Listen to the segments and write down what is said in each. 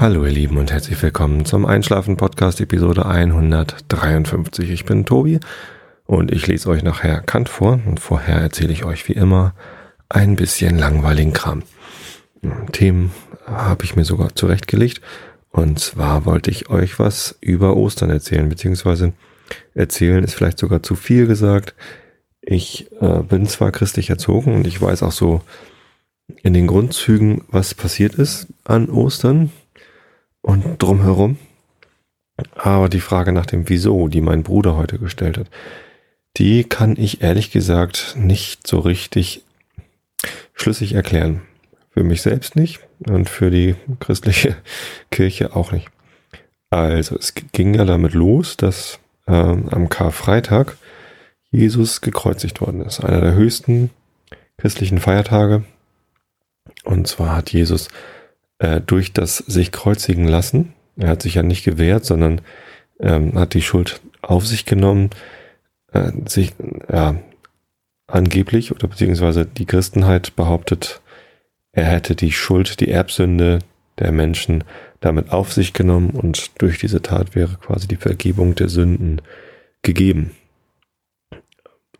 Hallo ihr Lieben und herzlich willkommen zum Einschlafen Podcast Episode 153. Ich bin Tobi und ich lese euch nachher Kant vor und vorher erzähle ich euch wie immer ein bisschen langweiligen Kram. Themen habe ich mir sogar zurechtgelegt und zwar wollte ich euch was über Ostern erzählen, beziehungsweise erzählen ist vielleicht sogar zu viel gesagt. Ich äh, bin zwar christlich erzogen und ich weiß auch so in den Grundzügen, was passiert ist an Ostern, und drumherum. Aber die Frage nach dem Wieso, die mein Bruder heute gestellt hat, die kann ich ehrlich gesagt nicht so richtig schlüssig erklären. Für mich selbst nicht und für die christliche Kirche auch nicht. Also es ging ja damit los, dass äh, am Karfreitag Jesus gekreuzigt worden ist. Einer der höchsten christlichen Feiertage. Und zwar hat Jesus äh, durch das sich kreuzigen lassen, er hat sich ja nicht gewehrt, sondern ähm, hat die Schuld auf sich genommen, äh, sich ja, angeblich oder beziehungsweise die Christenheit behauptet, er hätte die Schuld, die Erbsünde der Menschen damit auf sich genommen und durch diese Tat wäre quasi die Vergebung der Sünden gegeben.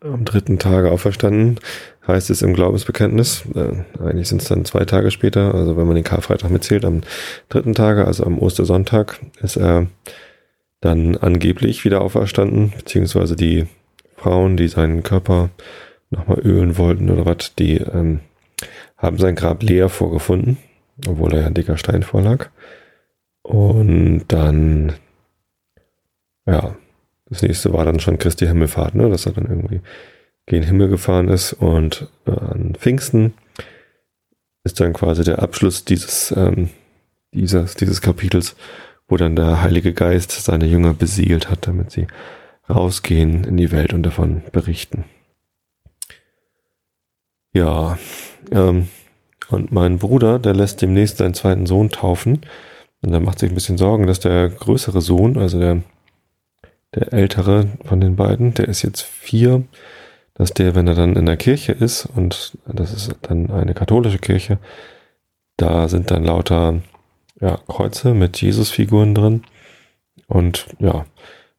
Am dritten Tage auferstanden, heißt es im Glaubensbekenntnis. Äh, eigentlich sind es dann zwei Tage später, also wenn man den Karfreitag mitzählt, am dritten Tage, also am Ostersonntag, ist er dann angeblich wieder auferstanden, beziehungsweise die Frauen, die seinen Körper nochmal ölen wollten oder was, die ähm, haben sein Grab leer vorgefunden, obwohl er ja ein dicker Stein vorlag. Und dann, ja, das nächste war dann schon Christi Himmelfahrt, ne, dass er dann irgendwie gen Himmel gefahren ist und äh, an Pfingsten ist dann quasi der Abschluss dieses, ähm, dieses, dieses Kapitels, wo dann der Heilige Geist seine Jünger besiegelt hat, damit sie rausgehen in die Welt und davon berichten. Ja, ähm, und mein Bruder, der lässt demnächst seinen zweiten Sohn taufen. Und er macht sich ein bisschen Sorgen, dass der größere Sohn, also der, der ältere von den beiden, der ist jetzt vier, dass der, wenn er dann in der Kirche ist, und das ist dann eine katholische Kirche, da sind dann lauter ja, Kreuze mit Jesus-Figuren drin. Und ja,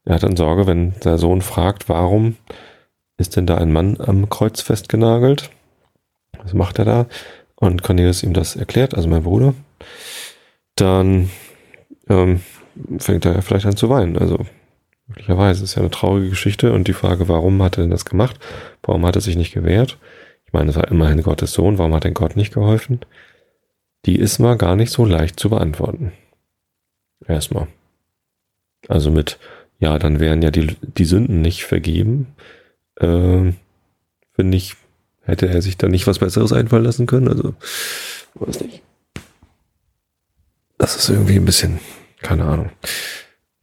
er hat dann Sorge, wenn der Sohn fragt, warum ist denn da ein Mann am Kreuz festgenagelt? Was macht er da? Und Cornelius ihm das erklärt, also mein Bruder. Dann ähm, fängt er vielleicht an zu weinen. Also Möglicherweise ist ja eine traurige Geschichte und die Frage, warum hat er denn das gemacht? Warum hat er sich nicht gewehrt? Ich meine, es war immerhin Gottes Sohn, warum hat denn Gott nicht geholfen? Die ist mal gar nicht so leicht zu beantworten. Erstmal. Also mit, ja, dann wären ja die, die Sünden nicht vergeben. Äh, Finde ich, hätte er sich da nicht was Besseres einfallen lassen können. Also, weiß nicht. Das ist irgendwie ein bisschen, keine Ahnung.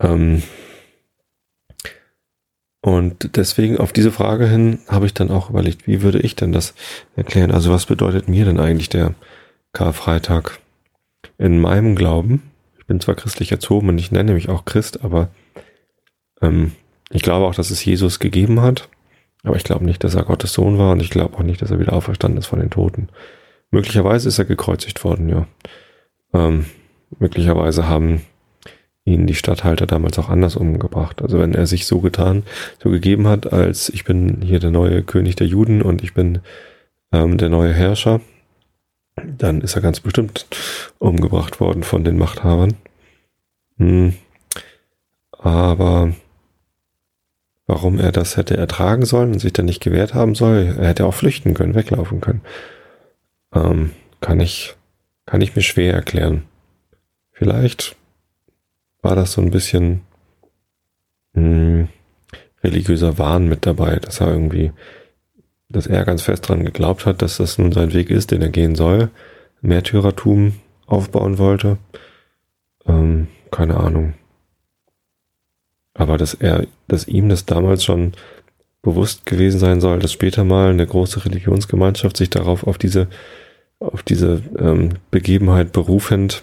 Ähm, und deswegen auf diese Frage hin habe ich dann auch überlegt, wie würde ich denn das erklären? Also was bedeutet mir denn eigentlich der Karfreitag in meinem Glauben? Ich bin zwar christlich erzogen und ich nenne mich auch Christ, aber ähm, ich glaube auch, dass es Jesus gegeben hat. Aber ich glaube nicht, dass er Gottes Sohn war und ich glaube auch nicht, dass er wieder auferstanden ist von den Toten. Möglicherweise ist er gekreuzigt worden, ja. Ähm, möglicherweise haben ihn die Statthalter damals auch anders umgebracht. Also wenn er sich so getan, so gegeben hat, als ich bin hier der neue König der Juden und ich bin ähm, der neue Herrscher, dann ist er ganz bestimmt umgebracht worden von den Machthabern. Hm. Aber warum er das hätte ertragen sollen und sich dann nicht gewehrt haben soll, er hätte auch flüchten können, weglaufen können, ähm, kann ich, kann ich mir schwer erklären. Vielleicht war das so ein bisschen mh, hm, religiöser Wahn mit dabei, dass er irgendwie, dass er ganz fest dran geglaubt hat, dass das nun sein Weg ist, den er gehen soll, Märtyrertum aufbauen wollte. Ähm, keine Ahnung. Aber dass er, dass ihm das damals schon bewusst gewesen sein soll, dass später mal eine große Religionsgemeinschaft sich darauf auf diese, auf diese ähm, Begebenheit berufend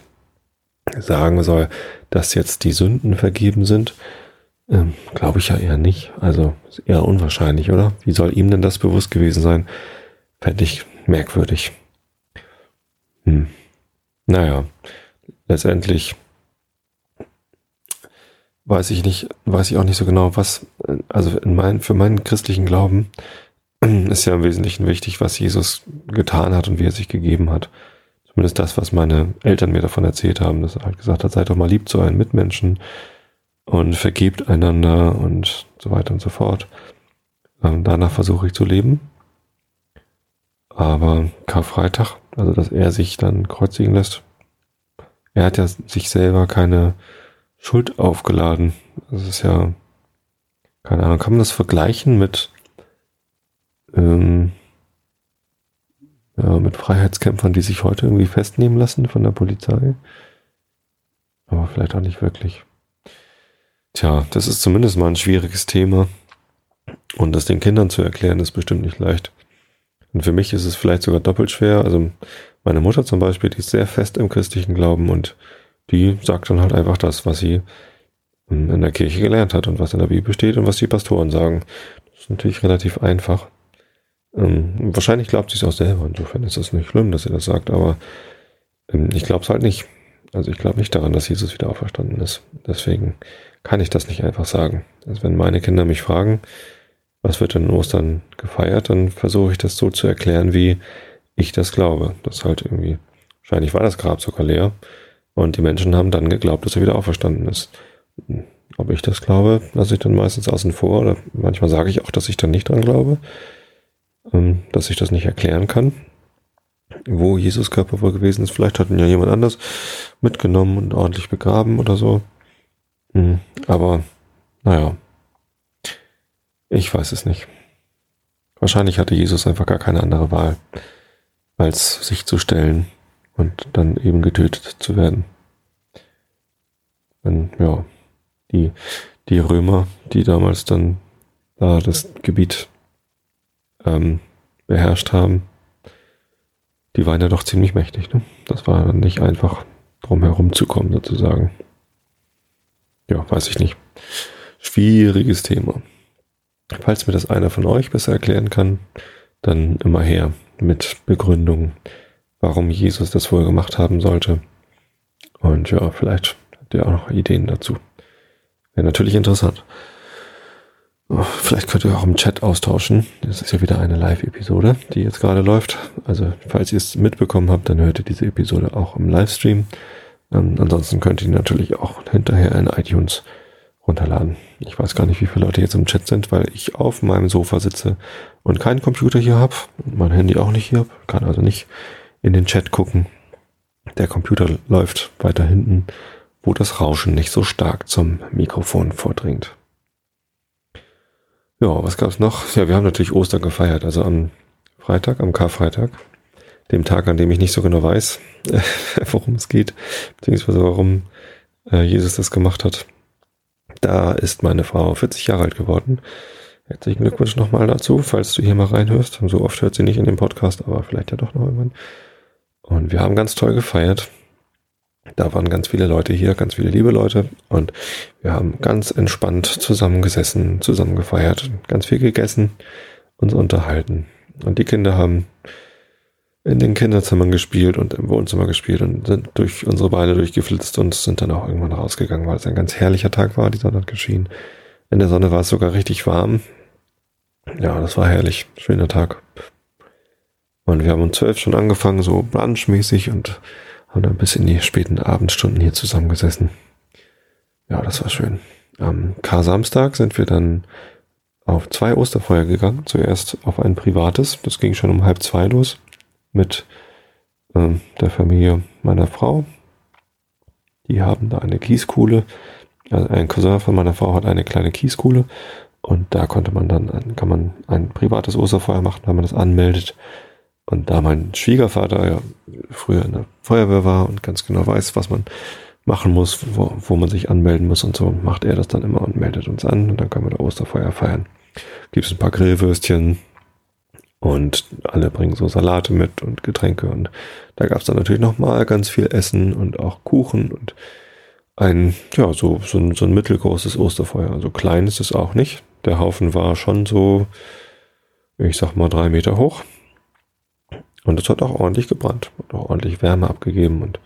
sagen soll, dass jetzt die Sünden vergeben sind, ähm, glaube ich ja eher nicht. Also ist eher unwahrscheinlich, oder? Wie soll ihm denn das bewusst gewesen sein? Fände ich merkwürdig. Hm. Naja, letztendlich weiß ich nicht, weiß ich auch nicht so genau, was, also in mein, für meinen christlichen Glauben ist ja im Wesentlichen wichtig, was Jesus getan hat und wie er sich gegeben hat. Zumindest das, was meine Eltern mir davon erzählt haben, dass er halt gesagt hat, seid doch mal lieb zu euren Mitmenschen und vergebt einander und so weiter und so fort. Ähm, danach versuche ich zu leben. Aber Karfreitag, also dass er sich dann kreuzigen lässt, er hat ja sich selber keine Schuld aufgeladen. Das ist ja, keine Ahnung, kann man das vergleichen mit, ähm, ja, mit Freiheitskämpfern, die sich heute irgendwie festnehmen lassen von der Polizei? Aber vielleicht auch nicht wirklich. Tja, das ist zumindest mal ein schwieriges Thema. Und das den Kindern zu erklären, ist bestimmt nicht leicht. Und für mich ist es vielleicht sogar doppelt schwer. Also meine Mutter zum Beispiel, die ist sehr fest im christlichen Glauben und die sagt dann halt einfach das, was sie in der Kirche gelernt hat und was in der Bibel steht und was die Pastoren sagen. Das ist natürlich relativ einfach. Wahrscheinlich glaubt sie es auch selber. Insofern ist es nicht schlimm, dass sie das sagt, aber ähm, ich glaube es halt nicht. Also ich glaube nicht daran, dass Jesus wieder auferstanden ist. Deswegen kann ich das nicht einfach sagen. Also wenn meine Kinder mich fragen, was wird denn in Ostern gefeiert, dann versuche ich das so zu erklären, wie ich das glaube. Das halt irgendwie, wahrscheinlich war das Grab sogar leer und die Menschen haben dann geglaubt, dass er wieder auferstanden ist. Ob ich das glaube, lasse ich dann meistens außen vor oder manchmal sage ich auch, dass ich dann nicht dran glaube, dass ich das nicht erklären kann, wo Jesus Körper wohl gewesen ist. Vielleicht hat ihn ja jemand anders mitgenommen und ordentlich begraben oder so. Hm, aber naja, ich weiß es nicht. Wahrscheinlich hatte Jesus einfach gar keine andere Wahl, als sich zu stellen und dann eben getötet zu werden. Wenn, ja, die, die Römer, die damals dann da das Gebiet ähm, beherrscht haben, die waren ja doch ziemlich mächtig. Ne? Das war dann nicht einfach, drum herum zu kommen, sozusagen. Ja, weiß ich nicht. Schwieriges Thema. Falls mir das einer von euch besser erklären kann, dann immer her mit Begründung, warum Jesus das wohl gemacht haben sollte. Und ja, vielleicht habt ihr auch noch Ideen dazu. Wäre natürlich interessant. Vielleicht könnt ihr auch im Chat austauschen. Das ist ja wieder eine Live-Episode, die jetzt gerade läuft. Also, falls ihr es mitbekommen habt, dann hört ihr diese Episode auch im Livestream. Ähm, ansonsten könnt ihr natürlich auch hinterher in iTunes runterladen. Ich weiß gar nicht, wie viele Leute jetzt im Chat sind, weil ich auf meinem Sofa sitze und keinen Computer hier habe mein Handy auch nicht hier habe. Kann also nicht in den Chat gucken. Der Computer läuft weiter hinten, wo das Rauschen nicht so stark zum Mikrofon vordringt. Ja, was gab's noch? Ja, wir haben natürlich Ostern gefeiert, also am Freitag, am Karfreitag, dem Tag, an dem ich nicht so genau weiß, worum es geht, beziehungsweise warum äh, Jesus das gemacht hat. Da ist meine Frau 40 Jahre alt geworden. Herzlichen Glückwunsch nochmal dazu, falls du hier mal reinhörst. So oft hört sie nicht in dem Podcast, aber vielleicht ja doch noch irgendwann. Und wir haben ganz toll gefeiert. Da waren ganz viele Leute hier, ganz viele liebe Leute. Und wir haben ganz entspannt zusammengesessen, zusammen gefeiert, ganz viel gegessen, uns unterhalten. Und die Kinder haben in den Kinderzimmern gespielt und im Wohnzimmer gespielt und sind durch unsere Beine durchgeflitzt und sind dann auch irgendwann rausgegangen, weil es ein ganz herrlicher Tag war, die Sonne hat geschienen. In der Sonne war es sogar richtig warm. Ja, das war herrlich. Schöner Tag. Und wir haben um zwölf schon angefangen, so brunchmäßig und haben dann bis in die späten Abendstunden hier zusammengesessen. Ja, das war schön. Am Kar-Samstag sind wir dann auf zwei Osterfeuer gegangen. Zuerst auf ein privates, das ging schon um halb zwei los mit ähm, der Familie meiner Frau. Die haben da eine Kieskuhle. Also ein Cousin von meiner Frau hat eine kleine Kieskuhle und da konnte man dann, kann man ein privates Osterfeuer machen, wenn man das anmeldet. Und da mein Schwiegervater ja früher in der Feuerwehr war und ganz genau weiß, was man machen muss, wo, wo man sich anmelden muss und so, macht er das dann immer und meldet uns an und dann können wir da Osterfeuer feiern. Gibt es ein paar Grillwürstchen, und alle bringen so Salate mit und Getränke. Und da gab es dann natürlich nochmal ganz viel Essen und auch Kuchen und ein, ja, so, so, ein, so ein mittelgroßes Osterfeuer. Also klein ist es auch nicht. Der Haufen war schon so, ich sag mal, drei Meter hoch. Und es hat auch ordentlich gebrannt und auch ordentlich Wärme abgegeben. Und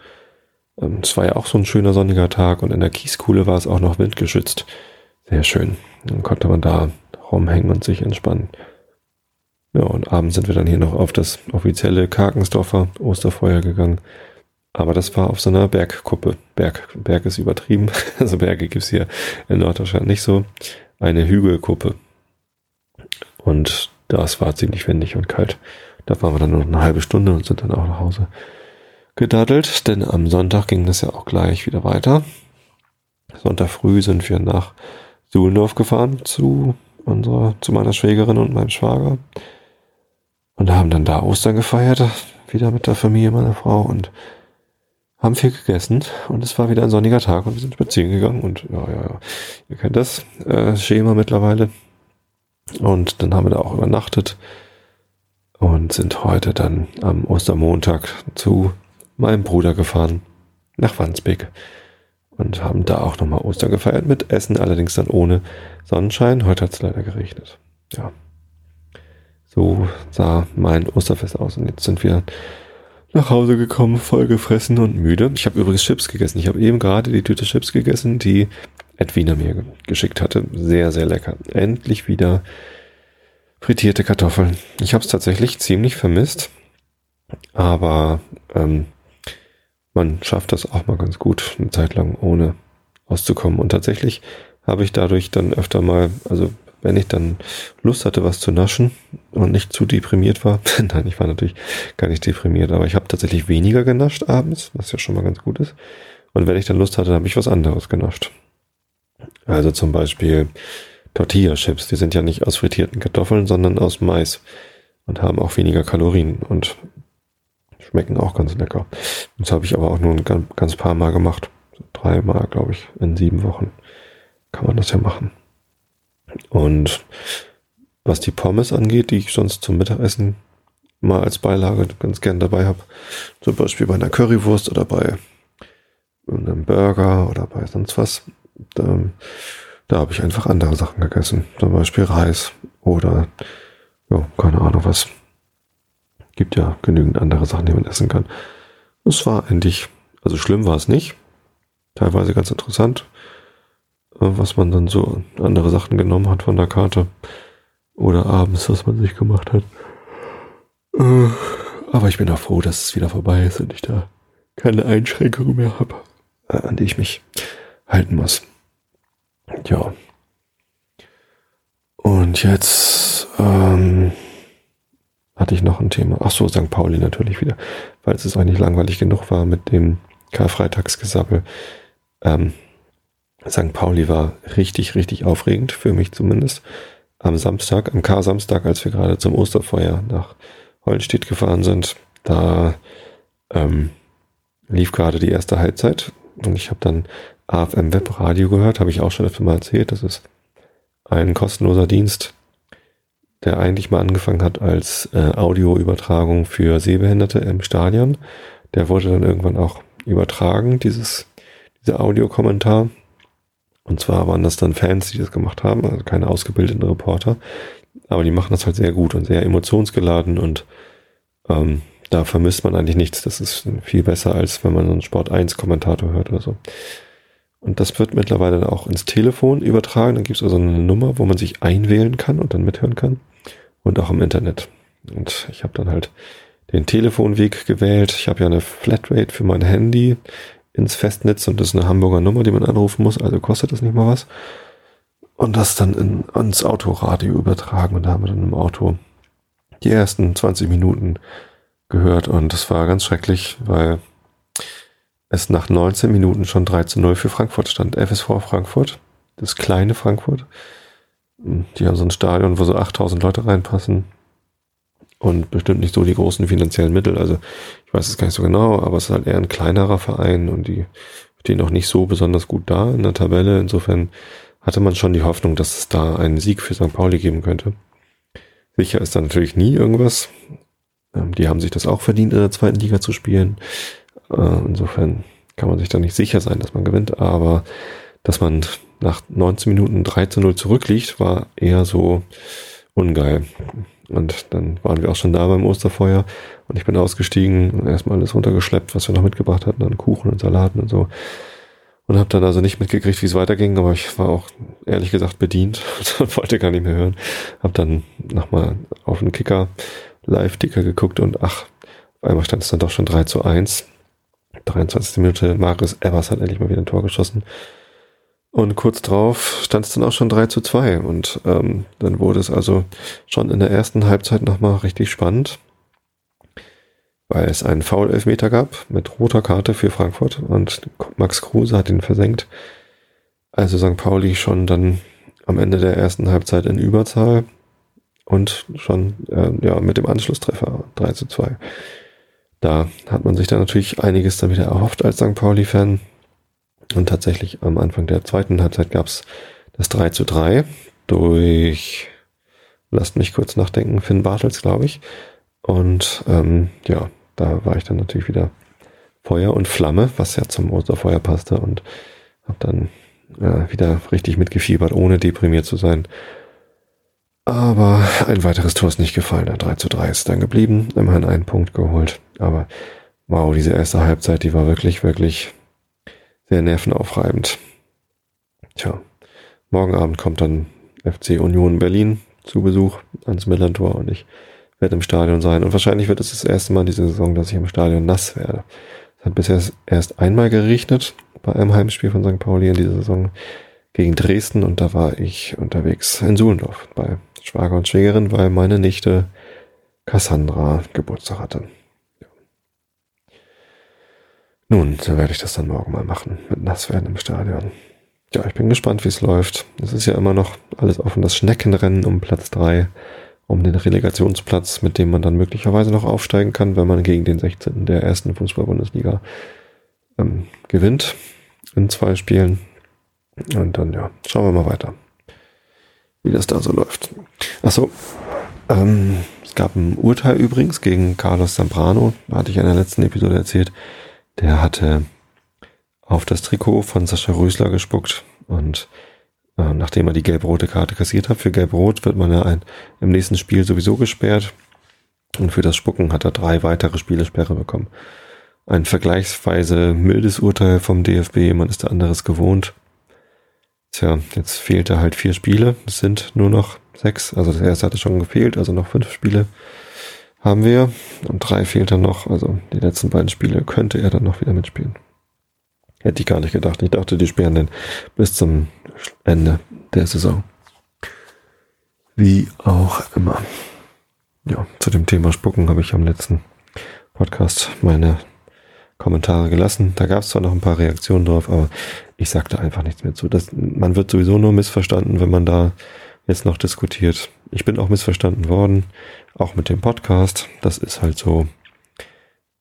Ähm, es war ja auch so ein schöner sonniger Tag und in der Kieskuhle war es auch noch windgeschützt. Sehr schön. Dann konnte man da rumhängen und sich entspannen. Ja, und abends sind wir dann hier noch auf das offizielle Karkensdorfer Osterfeuer gegangen. Aber das war auf so einer Bergkuppe. Berg, Berg ist übertrieben. Also Berge gibt's hier in Norddeutschland nicht so. Eine Hügelkuppe. Und das war ziemlich windig und kalt. Da waren wir dann nur noch eine halbe Stunde und sind dann auch nach Hause gedaddelt, denn am Sonntag ging das ja auch gleich wieder weiter. Sonntag früh sind wir nach Suhlendorf gefahren zu unserer, zu meiner Schwägerin und meinem Schwager und haben dann da Ostern gefeiert, wieder mit der Familie meiner Frau und haben viel gegessen und es war wieder ein sonniger Tag und wir sind spazieren gegangen und ja, ja, ja, ihr kennt das äh, Schema mittlerweile. Und dann haben wir da auch übernachtet und sind heute dann am Ostermontag zu meinem Bruder gefahren nach Wandsbek und haben da auch nochmal Ostern gefeiert mit Essen, allerdings dann ohne Sonnenschein. Heute hat es leider geregnet. Ja. So sah mein Osterfest aus und jetzt sind wir nach Hause gekommen, voll gefressen und müde. Ich habe übrigens Chips gegessen. Ich habe eben gerade die Tüte Chips gegessen, die Edwina mir geschickt hatte. Sehr, sehr lecker. Endlich wieder frittierte Kartoffeln. Ich habe es tatsächlich ziemlich vermisst, aber ähm, man schafft das auch mal ganz gut, eine Zeit lang ohne auszukommen. Und tatsächlich habe ich dadurch dann öfter mal, also wenn ich dann Lust hatte, was zu naschen und nicht zu deprimiert war, nein, ich war natürlich gar nicht deprimiert, aber ich habe tatsächlich weniger genascht abends, was ja schon mal ganz gut ist. Und wenn ich dann Lust hatte, habe ich was anderes genascht. Also zum Beispiel Tortilla-Chips, die sind ja nicht aus frittierten Kartoffeln, sondern aus Mais und haben auch weniger Kalorien und schmecken auch ganz lecker. Das habe ich aber auch nur ein ganz, paar Mal gemacht. Dreimal, glaube ich, in sieben Wochen kann man das ja machen. Und was die Pommes angeht, die ich sonst zum Mittagessen mal als Beilage ganz gern dabei habe, zum Beispiel bei einer Currywurst oder bei einem Burger oder bei sonst was, da, da habe ich einfach andere Sachen gegessen. Zum Beispiel Reis oder, ja, keine Ahnung was. Gibt ja genügend andere Sachen, die man essen kann. Es war eigentlich, also schlimm war es nicht. Teilweise ganz interessant, äh, was man dann so andere Sachen genommen hat von der Karte. Oder abends, was man sich gemacht hat. Äh, aber ich bin auch froh, dass es wieder vorbei ist und ich da keine Einschränkungen mehr habe, äh, an die ich mich halten muss. Ja. Und jetzt ähm, hatte ich noch ein Thema. Ach so, St. Pauli natürlich wieder, weil es eigentlich langweilig genug war mit dem Karfreitagsgesabbel. Ähm, St. Pauli war richtig, richtig aufregend, für mich zumindest. Am Samstag, am Kar-Samstag, als wir gerade zum Osterfeuer nach Hollenstedt gefahren sind, da ähm, lief gerade die erste Halbzeit und ich habe dann AFM Webradio gehört, habe ich auch schon öfter mal erzählt. Das ist ein kostenloser Dienst, der eigentlich mal angefangen hat als äh, Audioübertragung für Sehbehinderte im Stadion. Der wurde dann irgendwann auch übertragen, dieses, dieser Audiokommentar. Und zwar waren das dann Fans, die das gemacht haben, also keine ausgebildeten Reporter. Aber die machen das halt sehr gut und sehr emotionsgeladen und ähm, da vermisst man eigentlich nichts. Das ist viel besser, als wenn man so einen Sport 1 Kommentator hört oder so. Und das wird mittlerweile auch ins Telefon übertragen. Dann gibt es also eine Nummer, wo man sich einwählen kann und dann mithören kann. Und auch im Internet. Und ich habe dann halt den Telefonweg gewählt. Ich habe ja eine Flatrate für mein Handy ins Festnetz und das ist eine Hamburger Nummer, die man anrufen muss, also kostet das nicht mal was. Und das dann in, ans Autoradio übertragen und da haben wir dann im Auto die ersten 20 Minuten gehört und das war ganz schrecklich, weil es nach 19 Minuten schon 3 zu 0 für Frankfurt stand. FSV Frankfurt, das kleine Frankfurt. Die haben so ein Stadion, wo so 8000 Leute reinpassen und bestimmt nicht so die großen finanziellen Mittel. Also ich weiß es gar nicht so genau, aber es ist halt eher ein kleinerer Verein und die stehen auch nicht so besonders gut da in der Tabelle. Insofern hatte man schon die Hoffnung, dass es da einen Sieg für St. Pauli geben könnte. Sicher ist da natürlich nie irgendwas. Ähm, die haben sich das auch verdient, in der zweiten Liga zu spielen. Äh, insofern kann man sich da nicht sicher sein, dass man gewinnt, aber dass man nach 19 Minuten 3 zu 0 zurückliegt, war eher so ungeil. Und dann waren wir auch schon da beim Osterfeuer und ich bin ausgestiegen und erstmal alles runtergeschleppt, was wir noch mitgebracht hatten, dann Kuchen und Salaten und so. Und habe dann also nicht mitgekriegt, wie es weiterging, aber ich war auch ehrlich gesagt bedient und wollte gar nicht mehr hören. Hab dann nochmal auf den Kicker, Live-Ticker geguckt und ach, auf einmal stand es dann doch schon 3 zu 1. 23. Minute, Marius Evers hat endlich mal wieder ein Tor geschossen. Und kurz drauf stand es dann auch schon 3 zu 2. Und ähm, dann wurde es also schon in der ersten Halbzeit nochmal richtig spannend, weil es einen Foul-Elfmeter gab mit roter Karte für Frankfurt und Max Kruse hat ihn versenkt. Also St. Pauli schon dann am Ende der ersten Halbzeit in Überzahl und schon äh, ja, mit dem Anschlusstreffer 3 zu 2. Da hat man sich dann natürlich einiges dann wieder erhofft als St. Pauli-Fan. Und tatsächlich am Anfang der zweiten Halbzeit gab es das 3 zu 3 durch, lasst mich kurz nachdenken, Finn Bartels, glaube ich. Und ähm, ja, da war ich dann natürlich wieder Feuer und Flamme, was ja zum Osterfeuer passte und habe dann äh, wieder richtig mitgefiebert, ohne deprimiert zu sein. Aber ein weiteres Tor ist nicht gefallen. Der 3 zu 3 ist dann geblieben. Immerhin einen Punkt geholt. Aber wow, diese erste Halbzeit, die war wirklich, wirklich sehr nervenaufreibend. Tja, morgen Abend kommt dann FC Union Berlin zu Besuch ans Millantor und ich werde im Stadion sein. Und wahrscheinlich wird es das erste Mal diese Saison, dass ich im Stadion nass werde. Es hat bisher erst einmal geregnet bei einem Heimspiel von St. Pauli in dieser Saison gegen Dresden und da war ich unterwegs in Suhlendorf bei Schwager und Schwägerin, weil meine Nichte Cassandra Geburtstag hatte. Nun, so werde ich das dann morgen mal machen, mit Nasswerden im Stadion. Ja, ich bin gespannt, wie es läuft. Es ist ja immer noch alles offen, das Schneckenrennen um Platz drei, um den Relegationsplatz, mit dem man dann möglicherweise noch aufsteigen kann, wenn man gegen den 16. der ersten Fußball-Bundesliga ähm, gewinnt in zwei Spielen. Und dann, ja, schauen wir mal weiter wie das da so läuft. Achso, ähm, es gab ein Urteil übrigens gegen Carlos Zambrano, hatte ich in der letzten Episode erzählt. Der hatte auf das Trikot von Sascha Rösler gespuckt und äh, nachdem er die gelb-rote Karte kassiert hat, für gelb-rot wird man ja ein, im nächsten Spiel sowieso gesperrt und für das Spucken hat er drei weitere Spielesperre bekommen. Ein vergleichsweise mildes Urteil vom DFB, man ist da anderes gewohnt. Tja, jetzt fehlte halt vier Spiele. Es sind nur noch sechs. Also das erste hatte schon gefehlt, also noch fünf Spiele haben wir. Und drei fehlt dann noch. Also die letzten beiden Spiele könnte er dann noch wieder mitspielen. Hätte ich gar nicht gedacht. Ich dachte, die sperren den bis zum Ende der Saison. Wie auch immer. Ja, zu dem Thema Spucken habe ich am letzten Podcast meine Kommentare gelassen. Da gab es zwar noch ein paar Reaktionen drauf, aber ich sagte einfach nichts mehr zu. Das, man wird sowieso nur missverstanden, wenn man da jetzt noch diskutiert. Ich bin auch missverstanden worden, auch mit dem Podcast. Das ist halt so.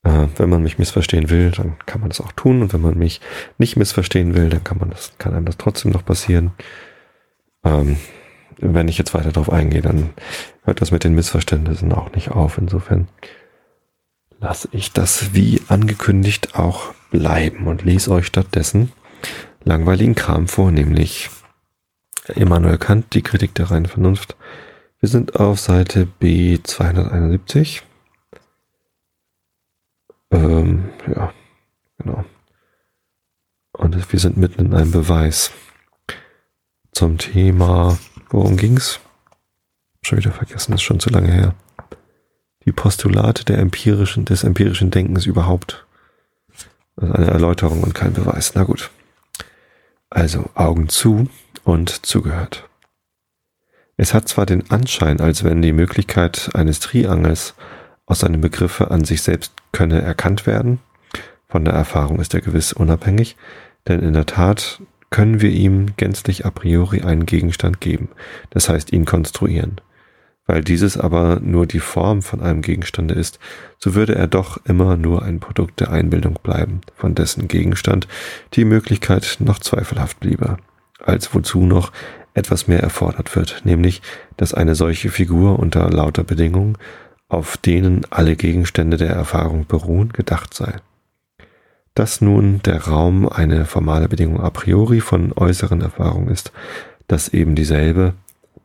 Äh, wenn man mich missverstehen will, dann kann man das auch tun. Und wenn man mich nicht missverstehen will, dann kann man das, kann einem das trotzdem noch passieren. Ähm, wenn ich jetzt weiter darauf eingehe, dann hört das mit den Missverständnissen auch nicht auf. Insofern lasse ich das wie angekündigt auch bleiben und lese euch stattdessen langweiligen Kram vor, nämlich Immanuel Kant, die Kritik der reinen Vernunft. Wir sind auf Seite B271. Ähm, ja, genau. Und wir sind mitten in einem Beweis zum Thema, worum ging's? Schon wieder vergessen, ist schon zu lange her. Die Postulate der empirischen, des empirischen Denkens überhaupt. Ist eine Erläuterung und kein Beweis. Na gut. Also Augen zu und zugehört. Es hat zwar den Anschein, als wenn die Möglichkeit eines Triangels aus seinen Begriffe an sich selbst könne erkannt werden. Von der Erfahrung ist er gewiss unabhängig, denn in der Tat können wir ihm gänzlich a priori einen Gegenstand geben, das heißt ihn konstruieren. Weil dieses aber nur die Form von einem Gegenstande ist, so würde er doch immer nur ein Produkt der Einbildung bleiben, von dessen Gegenstand die Möglichkeit noch zweifelhaft bliebe, als wozu noch etwas mehr erfordert wird, nämlich, dass eine solche Figur unter lauter Bedingungen, auf denen alle Gegenstände der Erfahrung beruhen, gedacht sei. Dass nun der Raum eine formale Bedingung a priori von äußeren Erfahrungen ist, dass eben dieselbe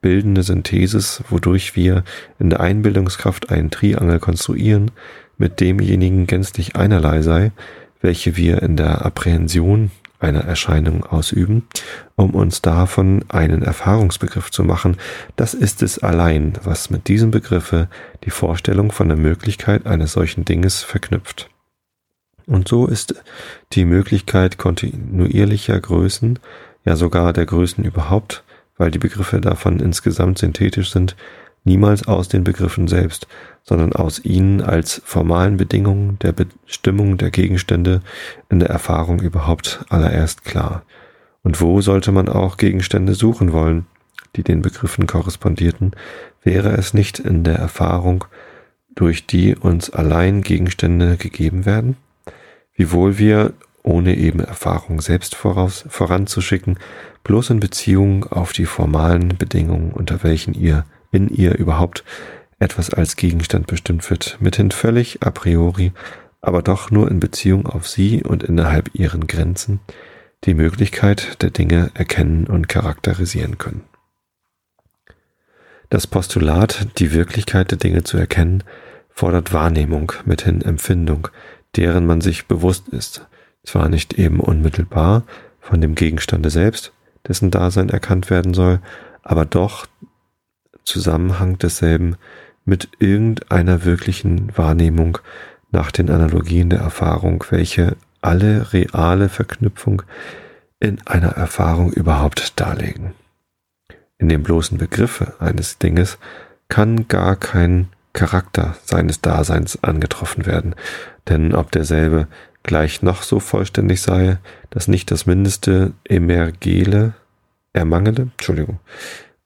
bildende Synthesis, wodurch wir in der Einbildungskraft einen Triangel konstruieren, mit demjenigen gänzlich einerlei sei, welche wir in der Apprehension einer Erscheinung ausüben, um uns davon einen Erfahrungsbegriff zu machen, das ist es allein, was mit diesem Begriffe die Vorstellung von der Möglichkeit eines solchen Dinges verknüpft. Und so ist die Möglichkeit kontinuierlicher Größen, ja sogar der Größen überhaupt, weil die Begriffe davon insgesamt synthetisch sind, niemals aus den Begriffen selbst, sondern aus ihnen als formalen Bedingungen der Bestimmung der Gegenstände in der Erfahrung überhaupt allererst klar. Und wo sollte man auch Gegenstände suchen wollen, die den Begriffen korrespondierten, wäre es nicht in der Erfahrung, durch die uns allein Gegenstände gegeben werden? Wiewohl wir, ohne eben Erfahrung selbst voraus, voranzuschicken, bloß in Beziehung auf die formalen Bedingungen, unter welchen ihr in ihr überhaupt etwas als Gegenstand bestimmt wird, mithin völlig a priori, aber doch nur in Beziehung auf sie und innerhalb ihren Grenzen die Möglichkeit der Dinge erkennen und charakterisieren können. Das Postulat, die Wirklichkeit der Dinge zu erkennen, fordert Wahrnehmung, mithin Empfindung, deren man sich bewusst ist, zwar nicht eben unmittelbar von dem Gegenstande selbst, dessen Dasein erkannt werden soll, aber doch Zusammenhang desselben mit irgendeiner wirklichen Wahrnehmung nach den Analogien der Erfahrung, welche alle reale Verknüpfung in einer Erfahrung überhaupt darlegen. In dem bloßen Begriffe eines Dinges kann gar kein Charakter seines Daseins angetroffen werden, denn ob derselbe gleich noch so vollständig sei, dass nicht das mindeste emergele, ermangele, Entschuldigung,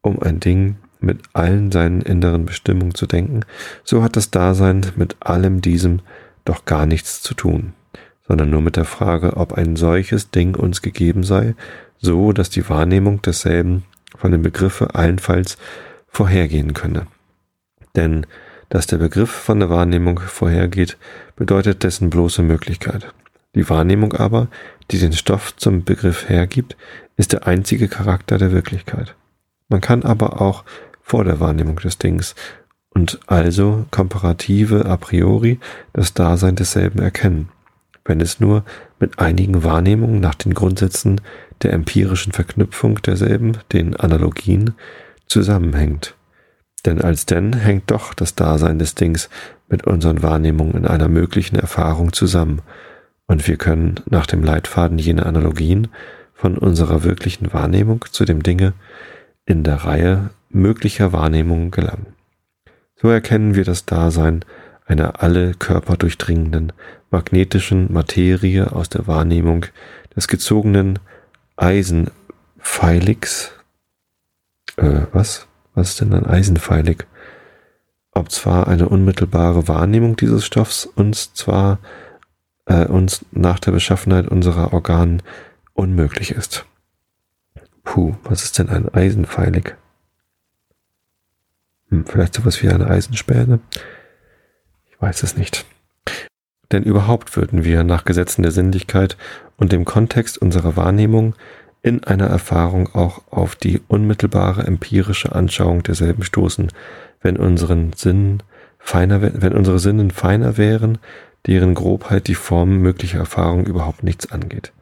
um ein Ding mit allen seinen inneren Bestimmungen zu denken, so hat das Dasein mit allem diesem doch gar nichts zu tun, sondern nur mit der Frage, ob ein solches Ding uns gegeben sei, so dass die Wahrnehmung desselben von dem Begriffe allenfalls vorhergehen könne. Denn dass der Begriff von der Wahrnehmung vorhergeht, bedeutet dessen bloße Möglichkeit. Die Wahrnehmung aber, die den Stoff zum Begriff hergibt, ist der einzige Charakter der Wirklichkeit. Man kann aber auch vor der Wahrnehmung des Dings und also komparative a priori das Dasein desselben erkennen, wenn es nur mit einigen Wahrnehmungen nach den Grundsätzen der empirischen Verknüpfung derselben, den Analogien, zusammenhängt. Denn als denn hängt doch das Dasein des Dings mit unseren Wahrnehmungen in einer möglichen Erfahrung zusammen, und wir können nach dem Leitfaden jener Analogien von unserer wirklichen Wahrnehmung zu dem Dinge in der Reihe möglicher Wahrnehmungen gelangen. So erkennen wir das Dasein einer alle Körper durchdringenden magnetischen Materie aus der Wahrnehmung des gezogenen Eisenpfeiligs. Äh, was? Was ist denn ein Eisenpfeilig? Ob zwar eine unmittelbare Wahrnehmung dieses Stoffs uns zwar äh, uns nach der Beschaffenheit unserer Organen unmöglich ist. Puh, was ist denn ein Eisenpfeilig? Hm, vielleicht sowas wie eine Eisenspäne? Ich weiß es nicht. Denn überhaupt würden wir nach Gesetzen der Sinnlichkeit und dem Kontext unserer Wahrnehmung in einer Erfahrung auch auf die unmittelbare empirische Anschauung derselben stoßen, wenn unseren Sinnen feiner, wenn unsere Sinnen feiner wären, deren Grobheit die Form möglicher Erfahrung überhaupt nichts angeht.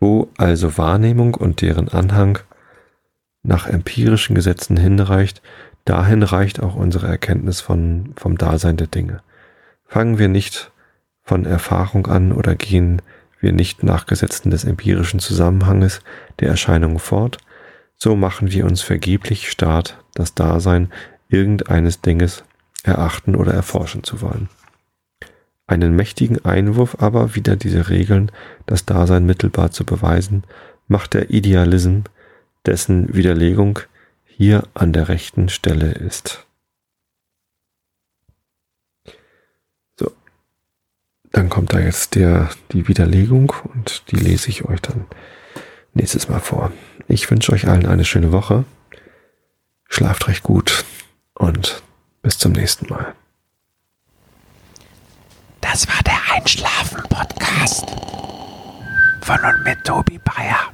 Wo also Wahrnehmung und deren Anhang nach empirischen Gesetzen hinreicht, dahin reicht auch unsere Erkenntnis von, vom Dasein der Dinge. Fangen wir nicht von Erfahrung an oder gehen wir nicht nach Gesetzen des empirischen Zusammenhanges der Erscheinungen fort, so machen wir uns vergeblich staat, das Dasein irgendeines Dinges erachten oder erforschen zu wollen. Einen mächtigen Einwurf aber wider diese Regeln, das Dasein mittelbar zu beweisen, macht der Idealism, dessen Widerlegung hier an der rechten Stelle ist. Dann kommt da jetzt der, die Widerlegung und die lese ich euch dann nächstes Mal vor. Ich wünsche euch allen eine schöne Woche. Schlaft recht gut und bis zum nächsten Mal. Das war der Einschlafen-Podcast von und mit Tobi Bayer.